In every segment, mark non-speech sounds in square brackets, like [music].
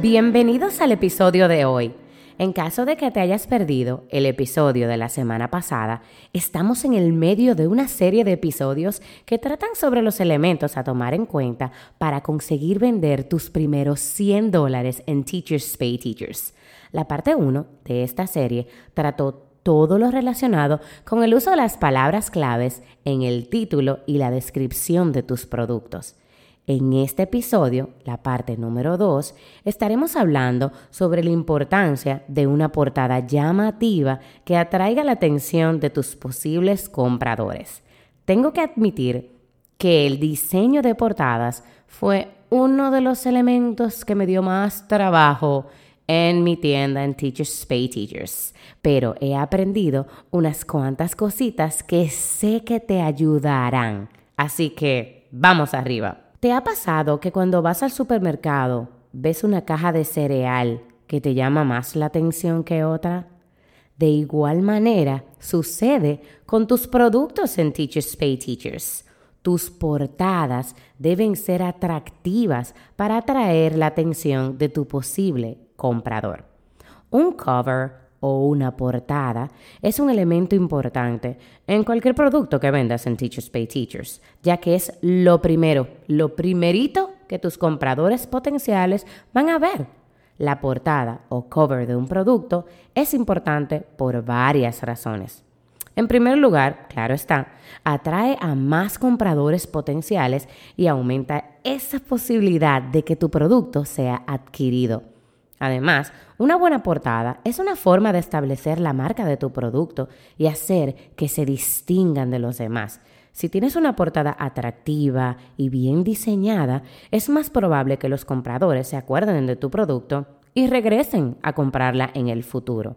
Bienvenidos al episodio de hoy. En caso de que te hayas perdido el episodio de la semana pasada, estamos en el medio de una serie de episodios que tratan sobre los elementos a tomar en cuenta para conseguir vender tus primeros 100 dólares en Teachers Pay Teachers. La parte 1 de esta serie trató todo lo relacionado con el uso de las palabras claves en el título y la descripción de tus productos. En este episodio, la parte número 2, estaremos hablando sobre la importancia de una portada llamativa que atraiga la atención de tus posibles compradores. Tengo que admitir que el diseño de portadas fue uno de los elementos que me dio más trabajo en mi tienda en Teachers Pay Teachers, pero he aprendido unas cuantas cositas que sé que te ayudarán. Así que vamos arriba. ¿Te ha pasado que cuando vas al supermercado ves una caja de cereal que te llama más la atención que otra? De igual manera sucede con tus productos en Teachers Pay Teachers. Tus portadas deben ser atractivas para atraer la atención de tu posible comprador. Un cover o una portada es un elemento importante en cualquier producto que vendas en Teachers Pay Teachers, ya que es lo primero, lo primerito que tus compradores potenciales van a ver. La portada o cover de un producto es importante por varias razones. En primer lugar, claro está, atrae a más compradores potenciales y aumenta esa posibilidad de que tu producto sea adquirido. Además, una buena portada es una forma de establecer la marca de tu producto y hacer que se distingan de los demás. Si tienes una portada atractiva y bien diseñada, es más probable que los compradores se acuerden de tu producto y regresen a comprarla en el futuro.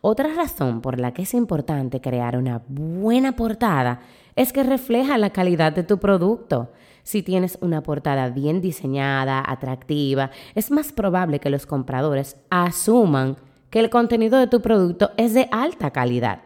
Otra razón por la que es importante crear una buena portada es que refleja la calidad de tu producto. Si tienes una portada bien diseñada, atractiva, es más probable que los compradores asuman que el contenido de tu producto es de alta calidad.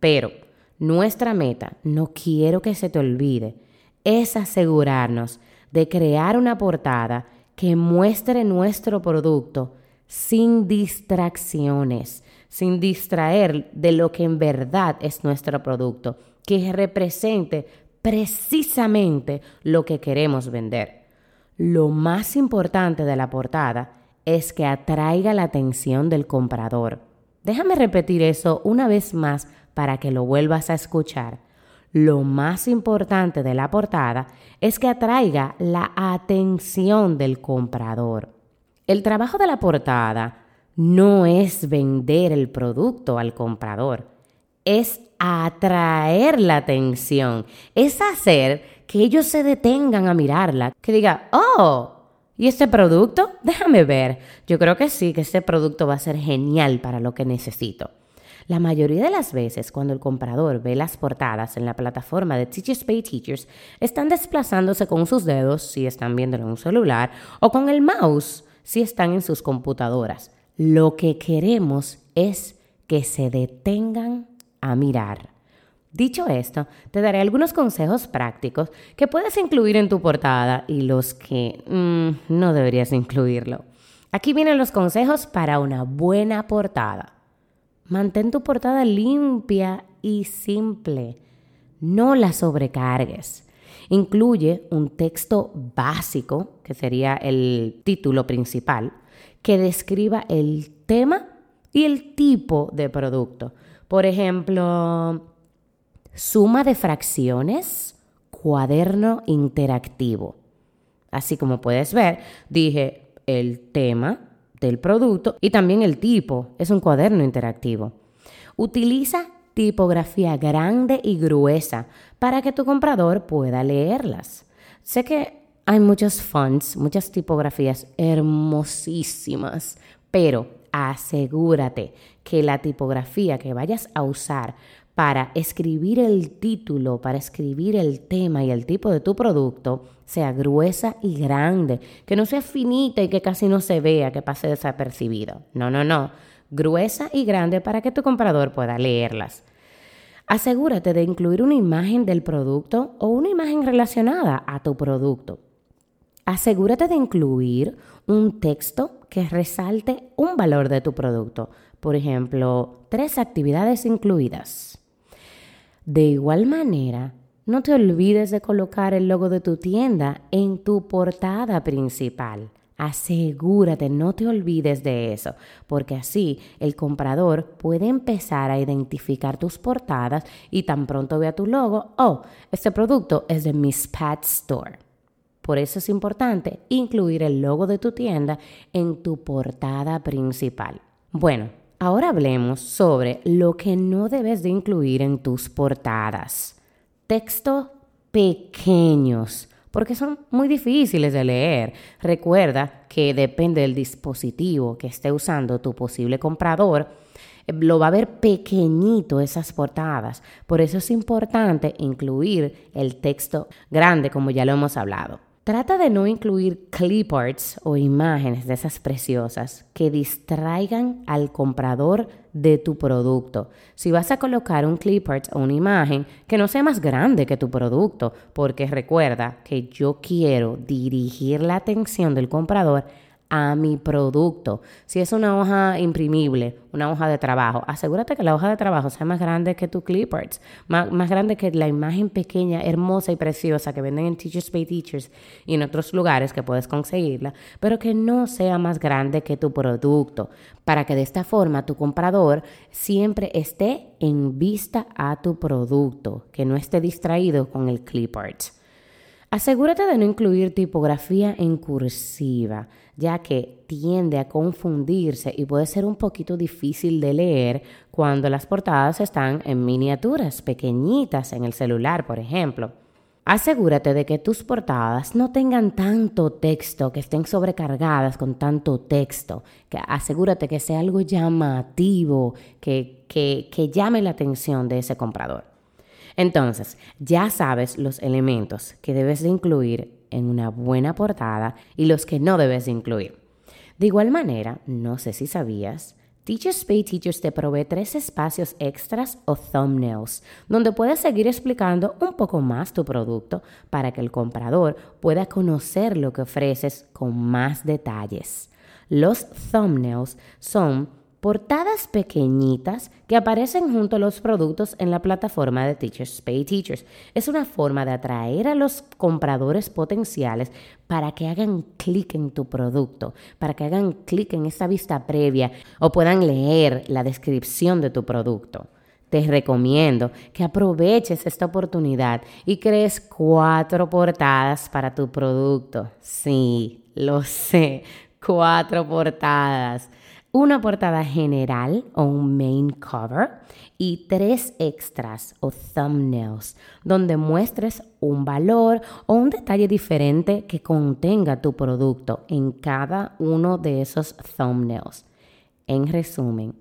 Pero nuestra meta, no quiero que se te olvide, es asegurarnos de crear una portada que muestre nuestro producto sin distracciones, sin distraer de lo que en verdad es nuestro producto, que represente precisamente lo que queremos vender. Lo más importante de la portada es que atraiga la atención del comprador. Déjame repetir eso una vez más para que lo vuelvas a escuchar. Lo más importante de la portada es que atraiga la atención del comprador. El trabajo de la portada no es vender el producto al comprador, es atraer la atención, es hacer que ellos se detengan a mirarla, que diga, oh, ¿y este producto? [laughs] Déjame ver. Yo creo que sí, que este producto va a ser genial para lo que necesito. La mayoría de las veces cuando el comprador ve las portadas en la plataforma de Teachers Pay Teachers, están desplazándose con sus dedos si están viendo en un celular o con el mouse si están en sus computadoras. Lo que queremos es que se detengan a mirar. Dicho esto, te daré algunos consejos prácticos que puedes incluir en tu portada y los que mm, no deberías incluirlo. Aquí vienen los consejos para una buena portada. Mantén tu portada limpia y simple. No la sobrecargues. Incluye un texto básico, que sería el título principal, que describa el tema y el tipo de producto. Por ejemplo, suma de fracciones, cuaderno interactivo. Así como puedes ver, dije el tema del producto y también el tipo. Es un cuaderno interactivo. Utiliza tipografía grande y gruesa para que tu comprador pueda leerlas. Sé que Hay muchos fonts, muchas tipografías hermosísimas, pero asegúrate que la tipografía que vayas a usar para escribir el título, para escribir el tema y el tipo de tu producto sea gruesa y grande, que no sea finita y que casi no se vea, que pase desapercibido. No, no, no. Gruesa y grande para que tu comprador pueda leerlas. Asegúrate de incluir una imagen del producto o una imagen relacionada a tu producto. Asegúrate de incluir un texto que resalte un valor de tu producto. Por ejemplo, tres actividades incluidas. De igual manera, no te olvides de colocar el logo de tu tienda en tu portada principal. Asegúrate, no te olvides de eso, porque así el comprador puede empezar a identificar tus portadas y tan pronto vea tu logo, oh, este producto es de Miss Pat Store. Por eso es importante incluir el logo de tu tienda en tu portada principal. Bueno, Ahora hablemos sobre lo que no debes de incluir en tus portadas. Textos pequeños, porque son muy difíciles de leer. Recuerda que depende del dispositivo que esté usando tu posible comprador, lo va a ver pequeñito esas portadas. Por eso es importante incluir el texto grande, como ya lo hemos hablado. Trata de no incluir clip arts o imágenes de esas preciosas que distraigan al comprador de tu producto. Si vas a colocar un clip art o una imagen que no sea más grande que tu producto, porque recuerda que yo quiero dirigir la atención del comprador a mi producto. Si es una hoja imprimible, una hoja de trabajo, asegúrate que la hoja de trabajo sea más grande que tu clipboards, más, más, grande que la imagen pequeña, hermosa y preciosa que venden en Teachers Pay Teachers y en otros lugares que puedes conseguirla, pero que no sea más grande que tu producto, para que de esta forma tu comprador siempre esté en vista a tu producto, que no esté distraído con el clipboard. Asegúrate de no incluir tipografía en cursiva, ya que tiende a confundirse y puede ser un poquito difícil de leer cuando las portadas están en miniaturas pequeñitas en el celular, por ejemplo. Asegúrate de que tus portadas no tengan tanto texto, que estén sobrecargadas con tanto texto. Asegúrate que sea algo llamativo, que, que, que llame la atención de ese comprador. Entonces, ya sabes los elementos que debes de incluir en una buena portada y los que no debes de incluir. De igual manera, no sé si sabías, Teachers Pay Teachers te provee tres espacios extras o thumbnails, donde puedes seguir explicando un poco más tu producto para que el comprador pueda conocer lo que ofreces con más detalles. Los thumbnails son portadas pequeñitas que aparecen junto a los productos en la plataforma de Teachers Pay Teachers. Es una forma de atraer a los compradores potenciales para que hagan clic en tu producto, para que hagan clic en esta vista previa o puedan leer la descripción de tu producto. Te recomiendo que aproveches esta oportunidad y crees cuatro portadas para tu producto. Sí, lo sé, cuatro portadas una portada general o un main cover y tres extras o thumbnails donde muestres un valor o un detalle diferente que contenga tu producto en cada uno de esos thumbnails. En resumen,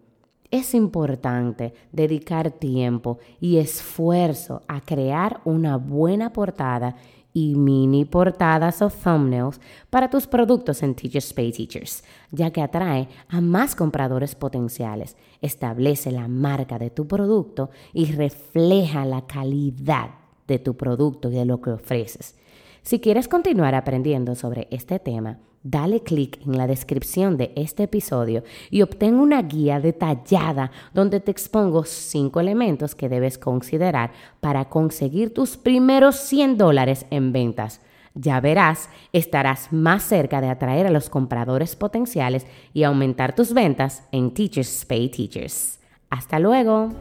es importante dedicar tiempo y esfuerzo a crear una buena portada y mini portadas o thumbnails para tus productos en Teachers Pay Teachers, ya que atrae a más compradores potenciales, establece la marca de tu producto y refleja la calidad de tu producto y de lo que ofreces. Si quieres continuar aprendiendo sobre este tema, Dale clic en la descripción de este episodio y obtén una guía detallada donde te expongo cinco elementos que debes considerar para conseguir tus primeros 100 dólares en ventas. Ya verás, estarás más cerca de atraer a los compradores potenciales y aumentar tus ventas en Teachers Pay Teachers. Hasta luego.